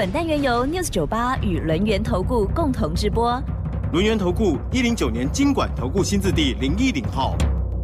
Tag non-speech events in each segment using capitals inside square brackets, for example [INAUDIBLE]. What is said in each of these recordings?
本单元由 News 九八与轮源投顾共同直播。轮源投顾一零九年经管投顾新字第零一零号。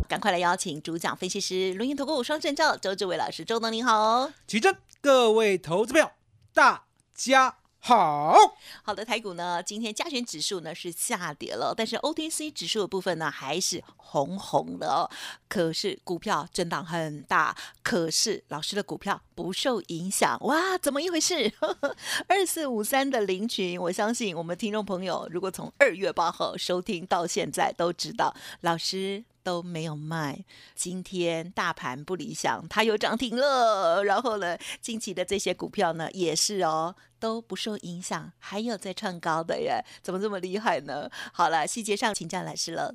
赶快来邀请主讲分析师轮源投顾双证照周志伟老师，周董您好。起正，各位投资票，大家好。好的，台股呢，今天加权指数呢是下跌了，但是 OTC 指数的部分呢还是红红的哦。可是股票震荡很大，可是老师的股票不受影响，哇，怎么一回事？[LAUGHS] 二四五三的林群，我相信我们听众朋友如果从二月八号收听到现在，都知道老师。都没有卖。今天大盘不理想，它又涨停了。然后呢，近期的这些股票呢，也是哦，都不受影响，还有在创高的耶，怎么这么厉害呢？好了，细节上请教老师了。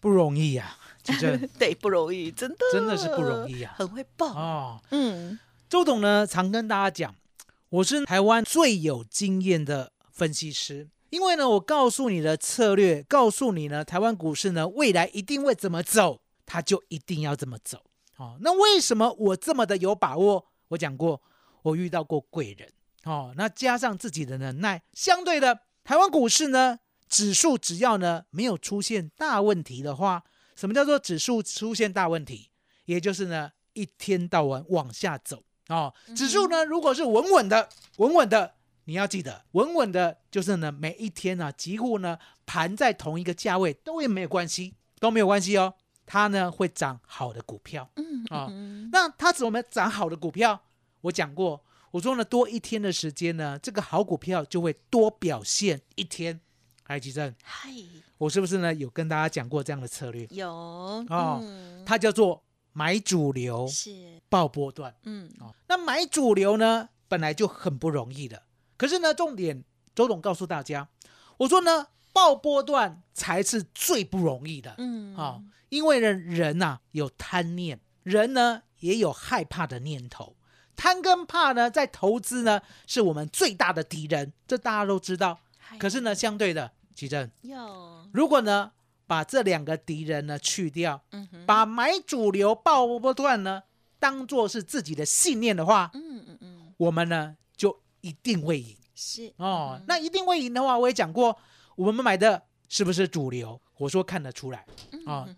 不容易呀，其实 [LAUGHS] 对不容易，真的真的是不容易啊，很会爆哦。嗯，周董呢，常跟大家讲，我是台湾最有经验的分析师。因为呢，我告诉你的策略，告诉你呢，台湾股市呢未来一定会怎么走，它就一定要怎么走。哦，那为什么我这么的有把握？我讲过，我遇到过贵人。哦，那加上自己的能耐，相对的，台湾股市呢，指数只要呢没有出现大问题的话，什么叫做指数出现大问题？也就是呢一天到晚往下走。哦，指数呢如果是稳稳的，稳稳的。你要记得，稳稳的，就是呢，每一天呢，几乎呢，盘在同一个价位都也没有关系，都没有关系哦。它呢会涨好的股票，嗯啊，那它怎么涨好的股票？我讲过，我说呢，多一天的时间呢，这个好股票就会多表现一天。海吉正，嗨，我是不是呢有跟大家讲过这样的策略？有哦，它叫做买主流，是爆波段，嗯哦，那买主流呢本来就很不容易的。可是呢，重点，周董告诉大家，我说呢，爆波段才是最不容易的，嗯，啊，因为呢，人呐有贪念，人呢也有害怕的念头，贪跟怕呢，在投资呢是我们最大的敌人，这大家都知道。可是呢，相对的，奇正，有，如果呢把这两个敌人呢去掉，嗯把买主流爆波段呢当做是自己的信念的话，嗯嗯嗯，我们呢。一定会赢，是哦。那一定会赢的话，我也讲过，我们买的是不是主流？我说看得出来啊。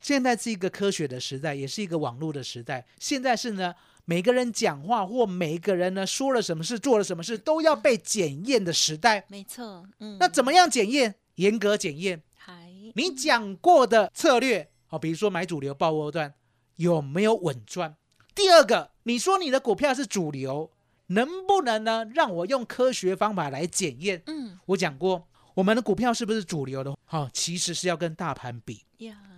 现在是一个科学的时代，也是一个网络的时代。现在是呢，每个人讲话或每一个人呢说了什么事、做了什么事，都要被检验的时代。没错，嗯。那怎么样检验？严格检验。还你讲过的策略哦，比如说买主流爆波段有没有稳赚？第二个，你说你的股票是主流。能不能呢？让我用科学方法来检验。嗯，我讲过，我们的股票是不是主流的？好，其实是要跟大盘比。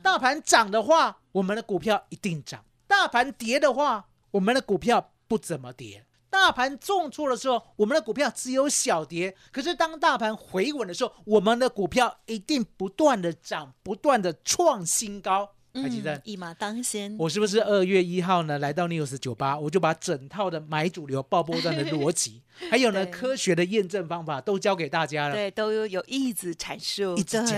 大盘涨的话，我们的股票一定涨；大盘跌的话，我们的股票不怎么跌。大盘重挫的时候，我们的股票只有小跌；可是当大盘回稳的时候，我们的股票一定不断的涨，不断的创新高。还记得？一马当先，我是不是二月一号呢来到 news 酒吧，我就把整套的买主流爆波段的逻辑，[LAUGHS] 还有呢科学的验证方法都教给大家了。对，都有有一直阐述，一直讲，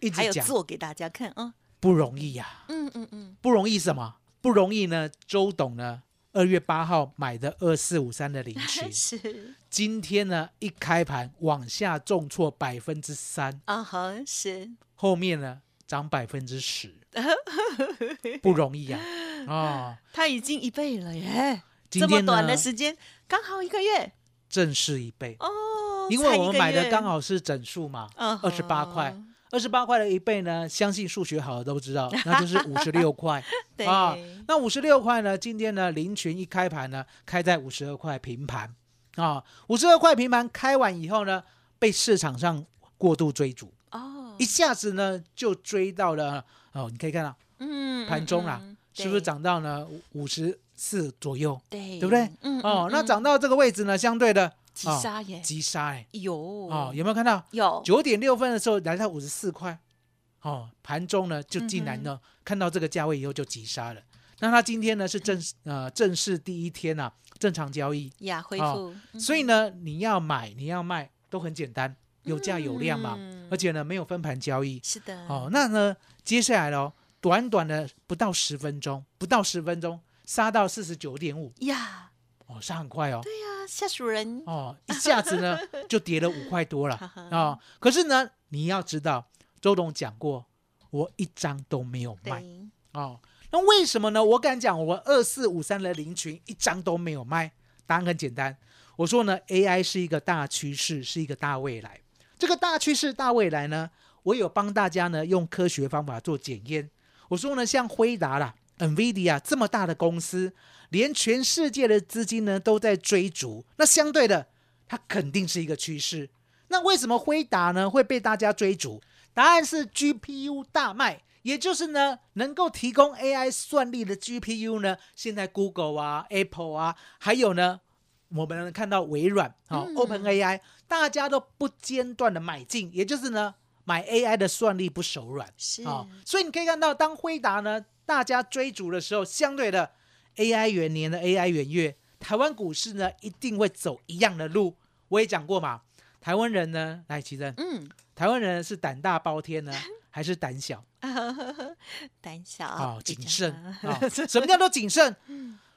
一直讲，还有做给大家看啊，不容易呀。嗯嗯嗯，不容易什么？不容易呢？周董呢二月八号买的二四五三的零群，[LAUGHS] 是。今天呢一开盘往下重挫百分之三。啊，好是。后面呢涨百分之十。[LAUGHS] 不容易呀！啊，它已经一倍了耶！这么短的时间，刚好一个月，正是一倍哦。因为我们买的刚好是整数嘛，二十八块，二十八块的一倍呢，相信数学好的都知道，[LAUGHS] 那就是五十六块 [LAUGHS] 啊。那五十六块呢，今天呢，林群一开盘呢，开在五十二块平盘啊，五十二块平盘开完以后呢，被市场上过度追逐哦，一下子呢就追到了。哦，你可以看到，嗯，盘中啦，是不是涨到呢五十四左右？对，对不对？嗯，哦，那涨到这个位置呢，相对的，急哦杀耶，急杀哎，有哦，有没有看到？有九点六分的时候来到五十四块，哦，盘中呢就竟嗯然呢、看到这个价位以后就急杀了。那它今天呢是正呃正式第一天啊，正常交易，呀恢哦复，嗯所以呢你要买你要卖都很简单，有价有量嘛，嗯而且呢没有分盘交易。是的哦，那呢接下来咯，短短的不到十分钟，不到十分钟杀到四十九点五，呀，哦，杀很快哦。对呀，下属人哦，一下子呢就跌了五块多了 [LAUGHS] 哈哈哦。可是呢，你要知道，周董讲过，我一张都没有卖，哦。那为什么呢？我敢讲，我二四五三的零群一张都没有卖。答案很简单，我说呢，AI 是一个大趋势，是一个大未来。这个大趋势、大未来呢，我有帮大家呢用科学方法做检验。我说呢，像辉达啦、NVIDIA 这么大的公司，连全世界的资金呢都在追逐，那相对的，它肯定是一个趋势。那为什么辉达呢会被大家追逐？答案是 GPU 大卖，也就是呢能够提供 AI 算力的 GPU 呢，现在 Google 啊、Apple 啊，还有呢我们能看到微软啊、嗯 OpenAI，大家都不间断的买进，也就是呢买 AI 的算力不手软。是啊、所以你可以看到，当辉达呢大家追逐的时候，相对的 AI 元年的 AI 元月，台湾股市呢一定会走一样的路。我也讲过嘛，台湾人呢，来奇珍，嗯，台湾人是胆大包天呢，[LAUGHS] 还是胆小 [LAUGHS] 胆小啊、比较谨慎啊、[LAUGHS] 什么叫做谨慎？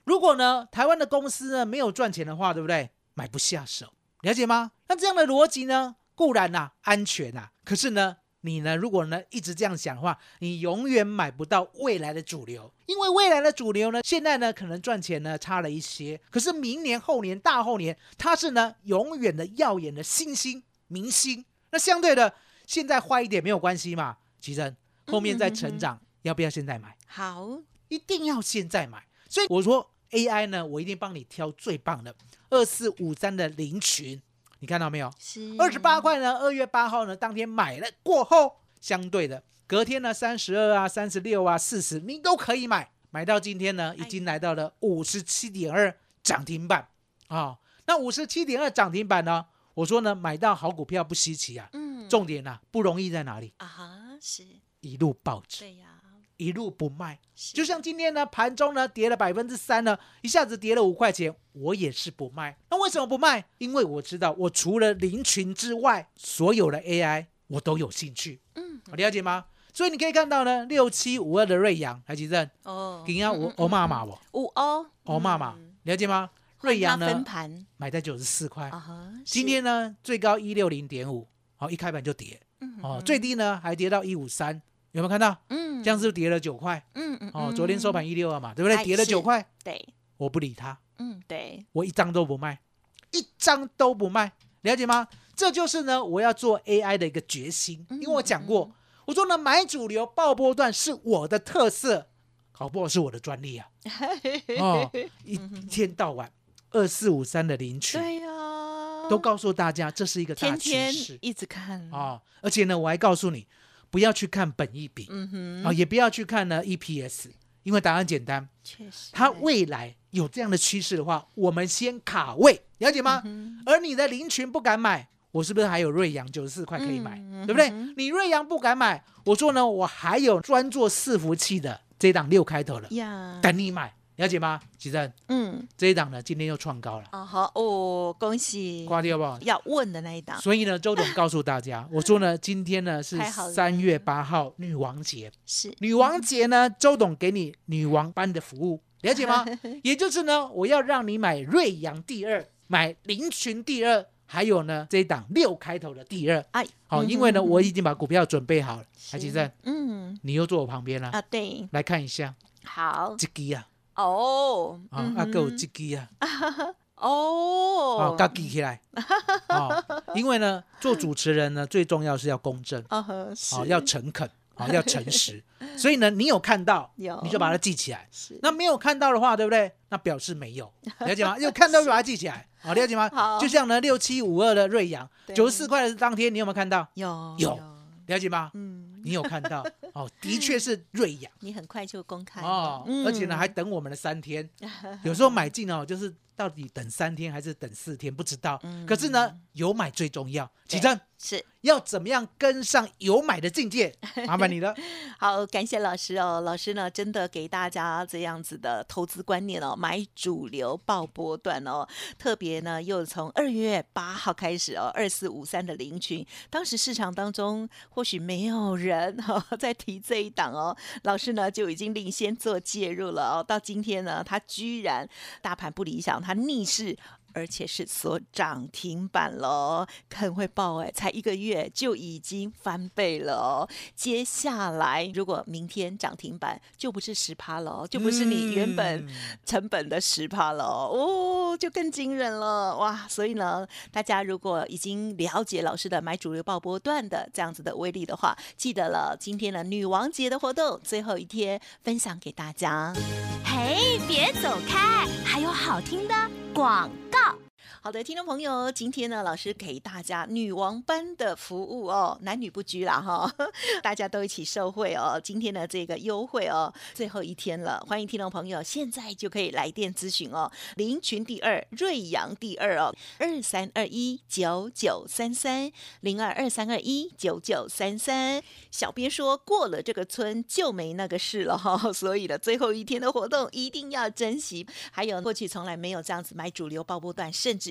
如果呢，台湾的公司呢没有赚钱的话，对不对？买不下手，了解吗？那这样的逻辑呢，固然呐、安全呐、可是呢，你呢如果呢一直这样想的话，你永远买不到未来的主流，因为未来的主流呢，现在呢可能赚钱呢差了一些，可是明年、后年、大后年，它是呢永远的耀眼的新星明星。那相对的，现在坏一点没有关系嘛，其实后面再成长，要不要现在买？好，一定要现在买。所以我说 AI 呢，我一定帮你挑最棒的二四五三的零群，你看到没有？是。二十八块呢，二月八号呢当天买了过后，相对的隔天呢三十二啊、三十六啊、四十，你都可以买。买到今天呢，已经来到了五十七点二涨停板。啊、那五十七点二涨停板呢，我说呢，买到好股票不稀奇啊，嗯。重点呢、不容易在哪里？啊哈是，一路保值，对呀，一路不卖。就像今天呢，盘中呢跌了百分之三呢，一下子跌了五块钱，我也是不卖。那为什么不卖？因为我知道，我除了林群之外，所有的 AI 我都有兴趣，嗯。了解吗？所以你可以看到呢，六七五二的瑞阳，台积电，哦，今天我欧妈妈我。五欧。欧妈妈。嗯，了解吗？瑞阳换它分呢盘。买在九十四块。今天呢最高一六零点五，好一开盘就跌，哦，最低呢还跌到一五三，有没有看到？嗯。这样是跌了九块？嗯嗯哦，昨天收盘一六二嘛，对不对？哎跌了九块，对，我不理他，嗯对，我一张都不卖，一张都不卖，了解吗？这就是呢，我要做 AI 的一个决心，因为我讲过，我说呢，买主流爆波段是我的特色，搞不好是我的专利啊。[LAUGHS] 哦，一一天到晚二四五三的领取，对呀，都告诉大家这是一个大天天趋势一直看，啊、而且呢，我还告诉你，不要去看本益比嗯哼，啊、也不要去看呢 EPS，因为答案简单，确实，它未来有这样的趋势的话，我们先卡位，了解吗？嗯而你的林群不敢买，我是不是还有瑞阳九十四块可以买？嗯对不对？嗯？你瑞阳不敢买，我说呢，我还有专做伺服器的这档六开头的，呀，等你买，了解吗？其正嗯，这一档呢，今天又创高了，啊好哦，恭喜，挂掉不好？要问的那一档，所以呢，周董告诉大家，[LAUGHS] 我说呢，今天呢是三月八号女王节，是。女王节呢，周董给你女王般的服务，了解吗？[LAUGHS] 也就是呢，我要让你买瑞阳第二，买林群第二，还有呢这一档六开头的第二。哎，好，嗯因为呢，哼。我已经把股票准备好了。是。海基正，嗯。你又坐我旁边了，啊对，来看一下好。这个啊，哦，啊嗯，啊，还有哼这支啊，哦。啊，，刚记 [LAUGHS] 起来，啊，[LAUGHS] 因为呢，做主持人呢，最重要是要公正，啊要诚恳，啊，[LAUGHS] 要诚实。所以呢，你有看到，有。你就把它记起来。是。那没有看到的话，对不对？那表示没有，了解吗？有看到就把它记起来，好，了解吗？好？就像呢，六七五二的瑞阳，对。九十四块的当天，你有没有看到？有。有。了解吗？嗯，你有看到？哦，的确是瑞阳你很快就公开哦，嗯而且呢还等我们了三天。[LAUGHS] 有时候买进哦，就是到底等三天还是等四天，不知道。嗯可是呢，有买最重要。对启正是要怎么样跟上有买的境界？[LAUGHS] 麻烦你了。好，感谢老师哦。老师呢，真的给大家这样子的投资观念哦，买主流报波段哦。特别呢，又从二月八号开始哦，二四五三的零群，当时市场当中或许没有人哈、哦、[LAUGHS] 在提这一档哦，老师呢就已经领先做介入了哦。到今天呢，他居然大盘不理想，逆势。而且是所涨停板喽，很会爆哎，才一个月就已经翻倍了哦。接下来如果明天涨停板，就不是十趴了哦，就不是你原本嗯成本的十趴了哦，哦，就更惊人了哇！所以呢，大家如果已经了解老师的买主流爆波段的这样子的威力的话，记得了今天的女王节的活动最后一天分享给大家。嘿，别走开，还有好听的广告。好的，听众朋友，今天呢，老师给大家女王班的服务哦，男女不拘啦哈，[LAUGHS] 大家都一起受惠哦。今天的这个优惠哦，最后一天了，欢迎听众朋友现在就可以来电咨询哦，林群第二，瑞阳第二哦，二三二一九九三三零二二三二一九九三三。小编说过了这个村就没那个事了哈，[LAUGHS] 所以呢，最后一天的活动一定要珍惜。还有过去从来没有这样子买主流爆波段，甚至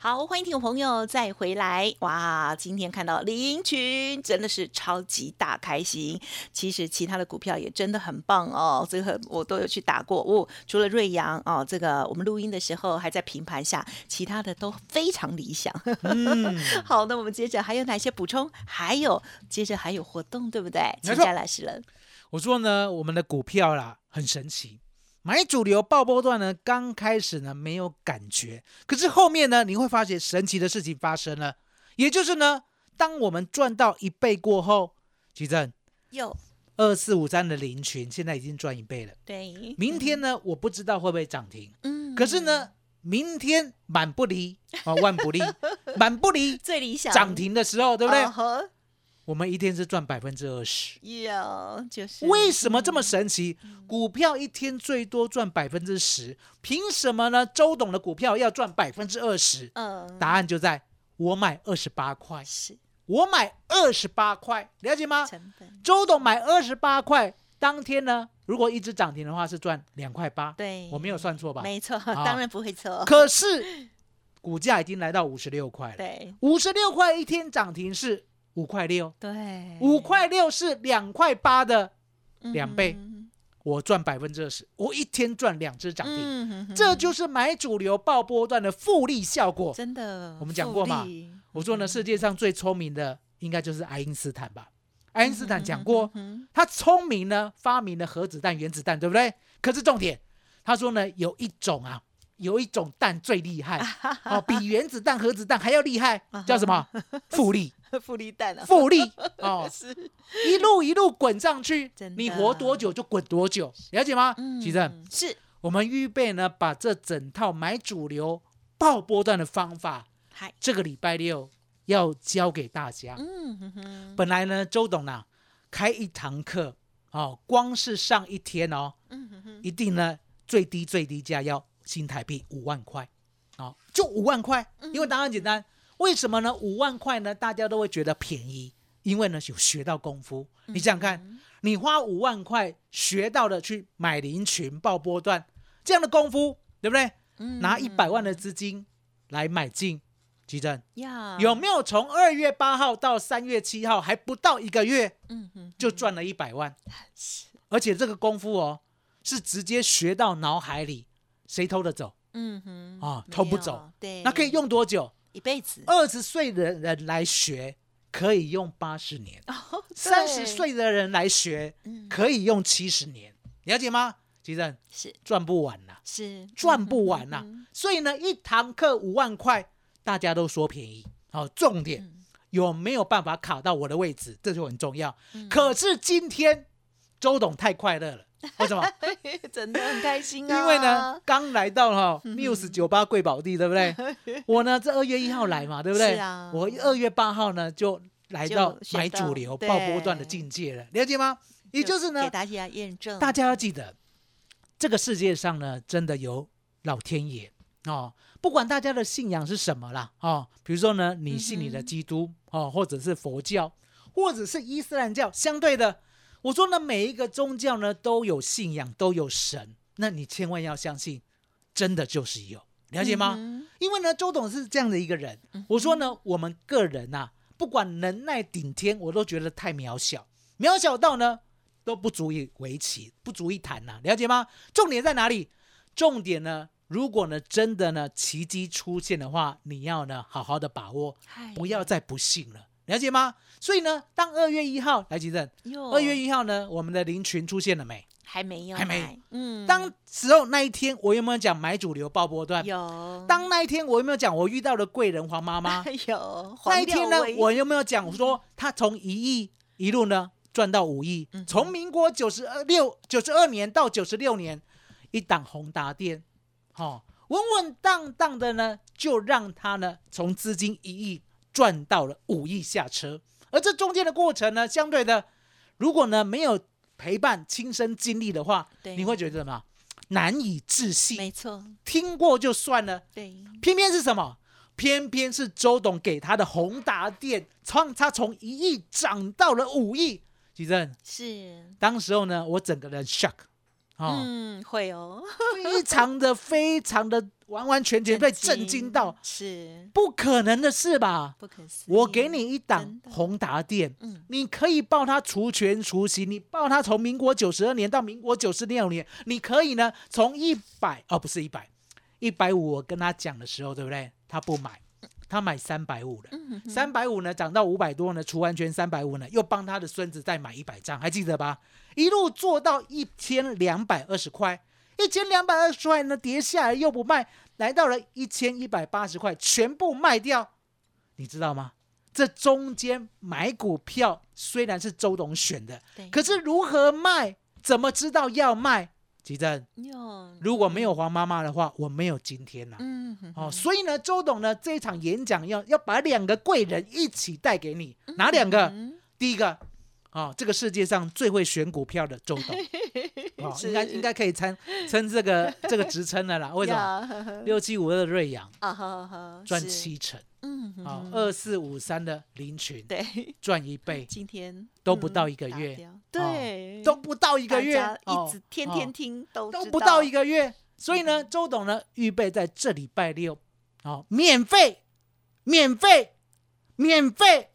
好，欢迎听众朋友再回来哇！今天看到林群真的是超级大开心。其实其他的股票也真的很棒哦，这个我都有去打过哦。除了瑞阳哦，这个我们录音的时候还在平盘下，其他的都非常理想。嗯，[LAUGHS] 好，那我们接着还有哪些补充？还有接着还有活动，对不对？请教老师了。我说呢，我们的股票啦很神奇，买主流爆波段呢，刚开始呢没有感觉，可是后面呢，你会发现神奇的事情发生了，也就是呢，当我们赚到一倍过后，奇正有。二四五三的林群现在已经赚一倍了，对，明天呢，我不知道会不会涨停，嗯。可是呢，明天满不离啊，万不离，[LAUGHS] 满不离最理想。涨停的时候，对不对？我们一天是赚百分之二十。有就是为什么这么神奇？股票一天最多赚百分之十，凭什么呢？周董的股票要赚百分之二十？嗯答案就在我买二十八块，是我买二十八块，了解吗？成本周董买二十八块，当天呢，如果一只涨停的话是赚两块八，对，我没有算错吧？没错，啊当然不会错。可是股价已经来到五十六块了，对五十六块一天涨停是五块六，对，五块六是两块八的，嗯两倍我赚百分之二十，我一天赚两只涨停，嗯哼哼这就是买主流爆波段的复利效果。真的。我们讲过嘛我说呢，世界上最聪明的应该就是爱因斯坦吧？爱因斯坦讲过，嗯他聪明呢，发明了核子弹、原子弹，对不对？可是重点，他说呢，有一种啊，有一种弹最厉害，[LAUGHS] 哦，比原子弹、核子弹还要厉害，叫什么？[LAUGHS] 复利，哼 [LAUGHS] 复利蛋啊，复利 [LAUGHS] 哦，是。一路一路滚上去你活多久就滚多久，了解吗？其实嗯是。我们预备呢，把这整套买主流爆波段的方法，嗨，这个礼拜六要教给大家。嗯哼哼，本来呢，周董呢开一堂课哦，光是上一天哦，嗯哼哼，一定呢最低最低价要新台币五万块哦，就五万块，嗯。因为答案简单，为什么呢？五万块呢，大家都会觉得便宜，因为呢有学到功夫。嗯你想想看，你花五万块学到的去买林群爆波段这样的功夫，对不对？嗯拿一百万的资金来买进，基正有没有从二月八号到三月七号还不到一个月嗯哼就赚了一百万？是而且这个功夫哦，是直接学到脑海里，谁偷得走？嗯哼啊偷不走对，那可以用多久？一辈子。二十岁的人来学，可以用八十年，哦三十岁的人来学嗯。可以用七十年，了解吗？其实是。赚不完呐、是。赚不完呐、所以呢，一堂课五万块，大家都说便宜。好、重点、嗯。有没有办法卡到我的位置，这就很重要。嗯。可是今天周董太快乐了，为什么？嗯真的很开心啊！因为呢，刚来到哈 Muse 酒吧贵宝地，对不对？[LAUGHS] 我呢，这二月一号来嘛，对不对？是啊我二月八号呢就来到买主流对爆波段的境界了，了解吗？也就是呢给，大家验证，大家要记得，这个世界上呢，真的有老天爷哦。不管大家的信仰是什么啦，哦，比如说呢，你信你的基督、哦，或者是佛教，或者是伊斯兰教，相对的，我说呢，每一个宗教呢都有信仰，都有神，那你千万要相信，真的就是有，了解吗？嗯因为呢，周董是这样的一个人。我说呢，我们个人呐、不管能耐顶天，我都觉得太渺小，渺小到呢都不足以为奇，不足以谈呐、了解吗？重点在哪里？重点呢，如果呢真的呢奇迹出现的话，你要呢好好的把握，不要再不信了，了解吗？所以呢，当二月一号来吉正，哟二月一号呢，我们的林群出现了没？还没有还没来，嗯，当时候那一天，我有没有讲买主流爆波段？有当那一天我有没有讲我遇到了贵人黄妈妈？[LAUGHS] 有那一天呢我有没有讲说他从一亿一路呢赚到五亿？从民国九十二六九十二年到九十六年，一档宏达电，哦，稳稳当当的呢，就让他呢从资金一亿赚到了五亿下车。而这中间的过程呢，相对的，如果呢没有陪伴亲身经历的话，对你会觉得什么？难以置信。没错，听过就算了，对，偏偏是什么？偏偏是周董给他的宏达电，从他从一亿涨到了五亿。吉正，是，当时候呢，我整个人 shock，哦，嗯，会哦，[LAUGHS] 非常的非常的完完全全被震惊到，是不可能的事吧？不可思议。我给你一档宏达电，嗯你可以报它除权除息，你报它从民国九十二年到民国九十六年，你可以呢从一百哦不是一百，一百五我跟他讲的时候，对不对？他不买，他买三百五了。嗯三百五呢，涨到五百多呢，除完权三百五呢，又帮他的孙子再买一百张，还记得吧？一路做到一千两百二十块，一千两百二十块呢，跌下来又不卖，来到了一千一百八十块，全部卖掉，你知道吗？这中间买股票虽然是周董选的，对，可是如何卖，怎么知道要卖？吉正，如果没有黄妈妈的话，我没有今天呐、嗯哼哦，所以呢，周董呢这一场演讲要要把两个贵人一起带给你，哪两个？嗯第一个，哦，这个世界上最会选股票的周董，[LAUGHS] 哦，应该应该可以称称这个 [LAUGHS] 这个职称的啦。为什么？六七五二的瑞阳 [LAUGHS] 赚七成，嗯哼二四五三的林群对，赚一倍，今天都不到嗯一个月对，都不到一个月一直天哦天听都都不到一个，个月，所以呢，周董呢预备在这礼拜六，哦，免费，免费，免费，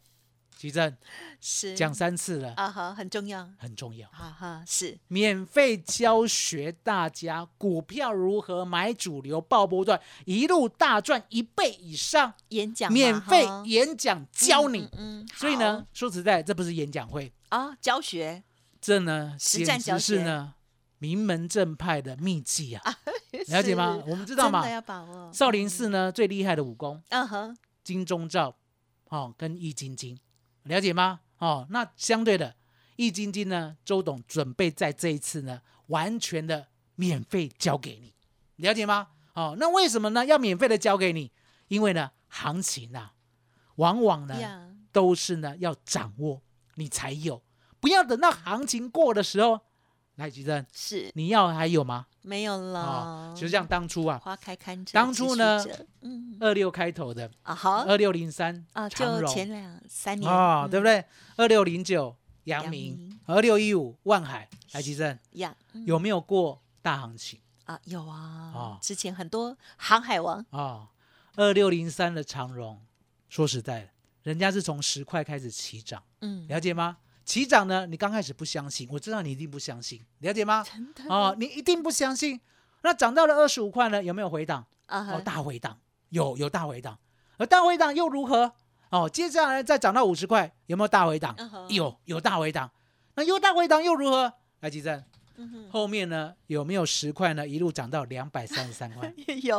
奇正是。讲三次了，啊哈，很重要，很重要，哈哈，是。免费教学大家股票如何买主流爆波段，一路大赚一倍以上，演讲嘛免费哈演讲教你。嗯，嗯所以呢，说实在，这不是演讲会，啊，教学。这呢简实战教直是学。呢名门正派的秘籍啊，[LAUGHS] 了解吗？我们知道嘛，要把握，少林寺呢最厉害的武功。嗯哼，金钟罩，哦，跟易筋经，了解吗？哦，那相对的，易筋经呢，周董准备在这一次呢，完全的免费交给你，了解吗？哦，那为什么呢？要免费的交给你？因为呢，行情啊，往往呢，都是呢要掌握你才有，不要等到行情过的时候，来，吉正，是。你要还有吗？没有了。哦，，就像当初啊，花开堪折，当初呢嗯。二六开头的啊好。二六零三啊，就前两三年哦，对不对？二六零九阳阳明。明，二六一五万海，来吉正呀，嗯。有没有过大行情？啊有啊。哦，之前很多航海王。啊，二六零三的长荣，说实在的，人家是从十块开始起涨，嗯，了解吗？起涨呢，你刚开始不相信，我知道你一定不相信，了解吗？真的哦，你一定不相信。那涨到了二十五块呢，有没有回档？哦，啊哈大回档，有有大回档，而大回档又如何？哦，接下来再涨到五十块，有没有大回档？有，有大回档。那有大回档又如何？来，吉正，后面呢有没有十块呢？一路涨到两百三十三块，[LAUGHS] 有，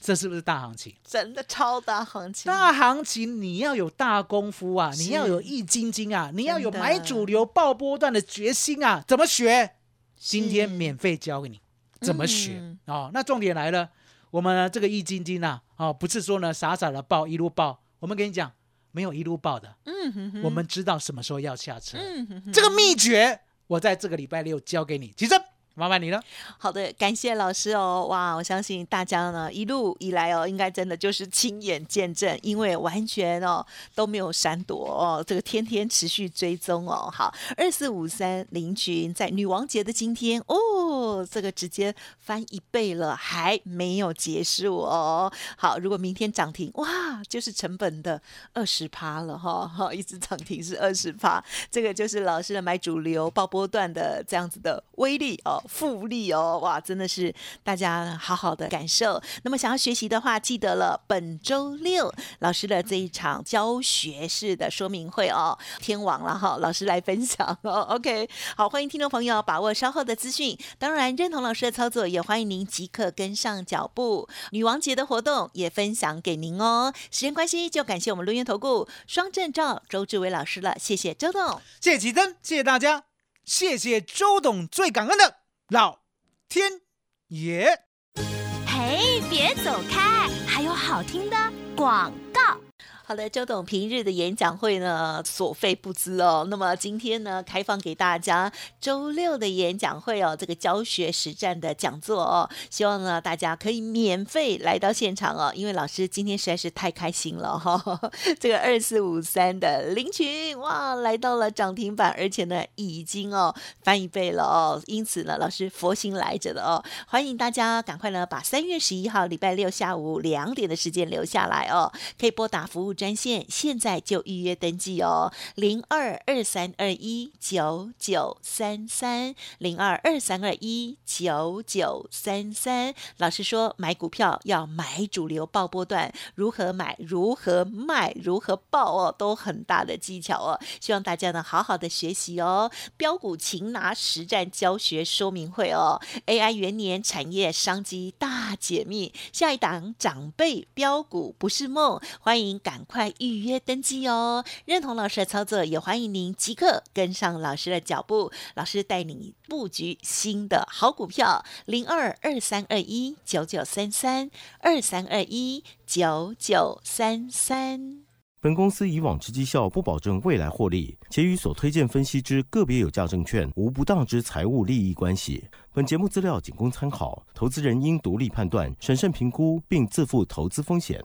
这是不是大行情？真的超大行情，大行情你要有大功夫啊，你要有易筋经啊，你要有买主流爆波段的决心啊！怎么学？今天免费教给你怎么学、嗯哦。那重点来了，我们呢这个易筋经啊，哦，不是说呢傻傻的报一路报，我们跟你讲，没有一路报的，嗯哼哼，我们知道什么时候要下车。嗯哼哼这个秘诀，我在这个礼拜六教给你。其实麻烦你了。好的，感谢老师哦，哇，我相信大家呢一路以来哦，应该真的就是亲眼见证，因为完全哦都没有闪躲哦，这个天天持续追踪哦。好，二四五三林群在女王节的今天哦，这个直接翻一倍了，还没有结束哦。好，如果明天涨停，哇，就是成本的二十趴了哈、哈，[LAUGHS] 一直涨停是二十趴，这个就是老师的买主流爆波段的这样子的威力哦，复利哦，哇，真的是大家好好的感受。那么想要学习的话，记得了，本周六老师的这一场教学式的说明会哦，天王了哈，老师来分享哦。[LAUGHS] OK，好，欢迎听众朋友把握稍后的资讯。当然，认同老师的操作，也欢迎您即刻跟上脚步。女王节的活动也分享给您哦。时间关系，就感谢我们录音投顾双证照周志伟老师了，谢谢周董。谢谢奇珍，谢谢大家，谢谢周董，最感恩的老天爷。嘿，别走开，还有好听的广告。好的，周董平日的演讲会呢，所费不赀哦。那么今天呢，开放给大家周六的演讲会哦，这个教学实战的讲座哦，希望呢大家可以免费来到现场哦，因为老师今天实在是太开心了哈、这个二四五三的林群哇，来到了涨停板，而且呢已经哦翻一倍了哦，因此呢，老师佛心来着的哦，欢迎大家赶快呢把三月十一号礼拜六下午两点的时间留下来哦，可以拨打服务专线，现在就预约登记哦，零二二三二一九九三三零二二三二一九九三三。老师说买股票要买主流爆波段，如何买、如何卖、如何报哦，都很大的技巧哦。希望大家呢好好的学习哦。标股擒拿实战教学说明会哦，AI 元年产业商机大解密，下一档长辈标股不是梦，欢迎赶快预约登记哦。认同老师的操作，也欢迎您即刻跟上老师的脚步，老师带你布局新的好股票，零二二三二一九九三三二三二一九九三三。本公司以往之绩效不保证未来获利，且与所推荐分析之个别有价证券无不当之财务利益关系。本节目资料仅供参考，投资人应独立判断、审慎评估，并自负投资风险。